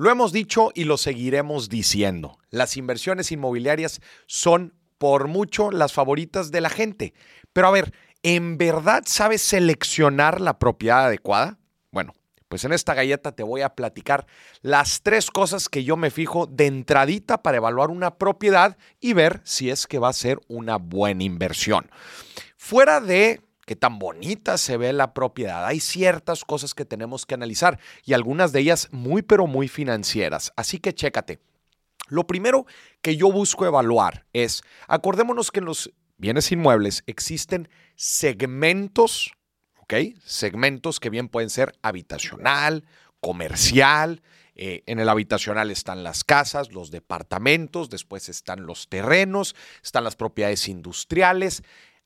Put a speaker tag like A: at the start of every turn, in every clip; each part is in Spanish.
A: Lo hemos dicho y lo seguiremos diciendo. Las inversiones inmobiliarias son por mucho las favoritas de la gente. Pero a ver, ¿en verdad sabes seleccionar la propiedad adecuada? Bueno, pues en esta galleta te voy a platicar las tres cosas que yo me fijo de entradita para evaluar una propiedad y ver si es que va a ser una buena inversión. Fuera de qué tan bonita se ve la propiedad. Hay ciertas cosas que tenemos que analizar y algunas de ellas muy pero muy financieras. Así que chécate. Lo primero que yo busco evaluar es, acordémonos que en los bienes inmuebles existen segmentos. Segmentos que bien pueden ser habitacional, comercial, eh, en el habitacional están las casas, los departamentos, después están los terrenos, están las propiedades industriales,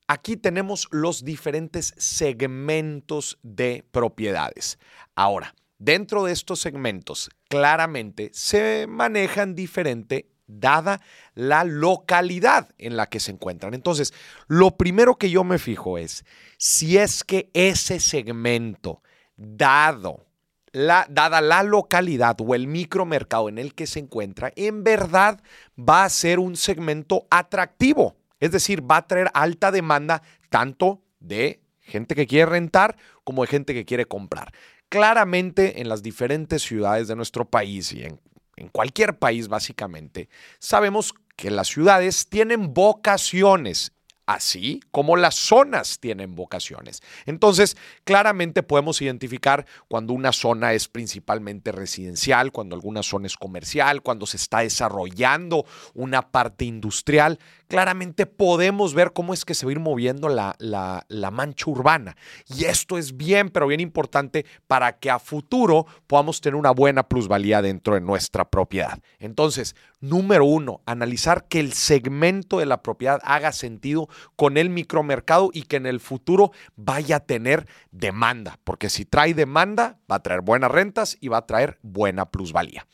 A: Aquí tenemos los diferentes segmentos de propiedades. Ahora, dentro de estos segmentos, claramente se manejan diferente dada la localidad en la que se encuentran. Entonces, lo primero que yo me fijo es si es que ese segmento, dado la, dada la localidad o el micromercado en el que se encuentra, en verdad va a ser un segmento atractivo es decir, va a traer alta demanda tanto de gente que quiere rentar como de gente que quiere comprar. Claramente en las diferentes ciudades de nuestro país y en, en cualquier país básicamente, sabemos que las ciudades tienen vocaciones así como las zonas tienen vocaciones. Entonces, claramente podemos identificar cuando una zona es principalmente residencial, cuando alguna zona es comercial, cuando se está desarrollando una parte industrial. Claramente podemos ver cómo es que se va a ir moviendo la, la, mancha urbana. Y esto es bien, pero bien importante para que a futuro podamos tener una buena plusvalía dentro de nuestra propiedad. Entonces, número uno, analizar que el segmento de la propiedad haga sentido con el micromercado y que en el futuro vaya a tener demanda, porque si trae demanda va a traer buenas rentas y va a traer buena plusvalía.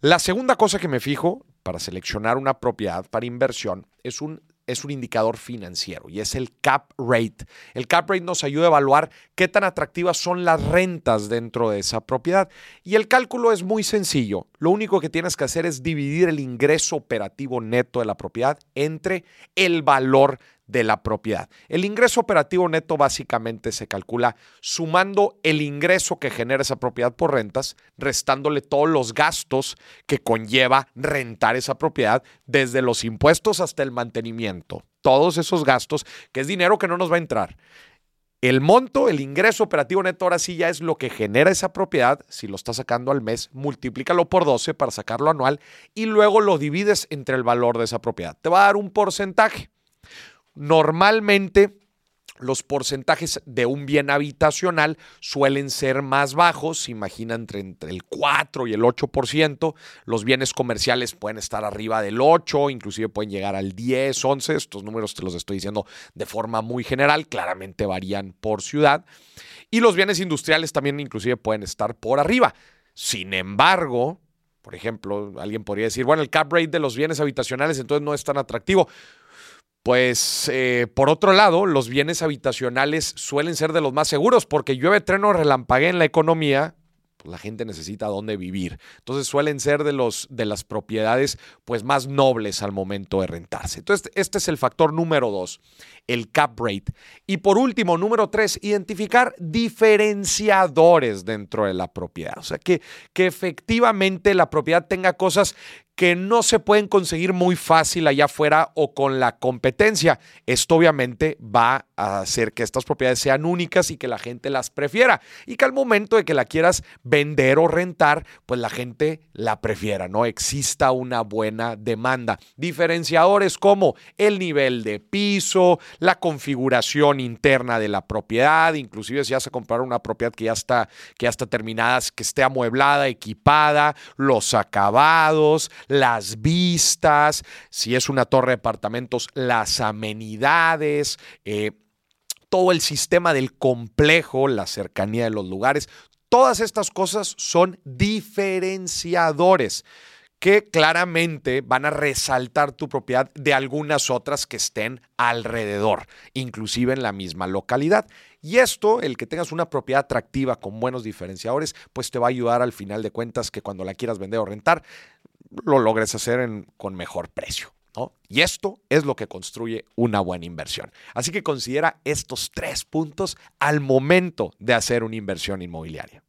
A: La segunda cosa que me fijo para seleccionar una propiedad para inversión es un es un indicador financiero y es el cap rate. El cap rate nos ayuda a evaluar qué tan atractivas son las rentas dentro de esa propiedad. Y el cálculo es muy sencillo. Lo único que tienes que hacer es dividir el ingreso operativo neto de la propiedad entre el valor de la propiedad. El ingreso operativo neto básicamente se calcula sumando el ingreso que genera esa propiedad por rentas, restándole todos los gastos que conlleva rentar esa propiedad, desde los impuestos hasta el mantenimiento. Todos esos gastos, que es dinero que no nos va a entrar. El monto, el ingreso operativo neto, ahora sí ya es lo que genera esa propiedad. Si lo estás sacando al mes, multiplícalo por 12 para sacarlo anual y luego lo divides entre el valor de esa propiedad. Te va a dar un porcentaje. Normalmente los porcentajes de un bien habitacional suelen ser más bajos, imagina entre, entre, el 4 y el 8%. Los bienes comerciales pueden estar arriba del 8, inclusive pueden llegar al 10, 11. Estos números te los estoy diciendo de forma muy general, claramente varían por ciudad. Y los bienes industriales también inclusive pueden estar por arriba. Sin embargo, por ejemplo, alguien podría decir, bueno, el cap rate de los bienes habitacionales entonces no es tan atractivo. Pues eh, por otro lado, los bienes habitacionales suelen ser de los más seguros porque llueve, treno, relampaguea en la economía, pues la gente necesita dónde vivir. Entonces suelen ser de, los, de las propiedades pues más nobles al momento de rentarse. Entonces este es el factor número dos, el cap rate. Y por último, número tres, identificar diferenciadores dentro de la propiedad. O sea, que, que efectivamente la propiedad tenga cosas que no se pueden conseguir muy fácil allá afuera o con la competencia. Esto obviamente va a hacer que estas propiedades sean únicas y que la gente las prefiera y que al momento de que la quieras vender o rentar, pues la gente la prefiera, ¿no? Exista una buena demanda. Diferenciadores como el nivel de piso, la configuración interna de la propiedad, inclusive si vas a comprar una propiedad que ya está, que ya está terminada, que esté amueblada, equipada, los acabados, las vistas, si es una torre de departamentos, las amenidades, eh, todo el sistema del complejo, la cercanía de los lugares. Todas estas cosas son diferenciadores que claramente van a resaltar tu propiedad de algunas otras que estén alrededor, inclusive en la misma localidad. Y esto, el que tengas una propiedad atractiva con buenos diferenciadores, pues te va a ayudar al final de cuentas que cuando la quieras vender o rentar, lo logres hacer con mejor precio. Y esto es lo que construye una buena inversión. Así que considera estos tres puntos al momento de hacer una inversión inmobiliaria.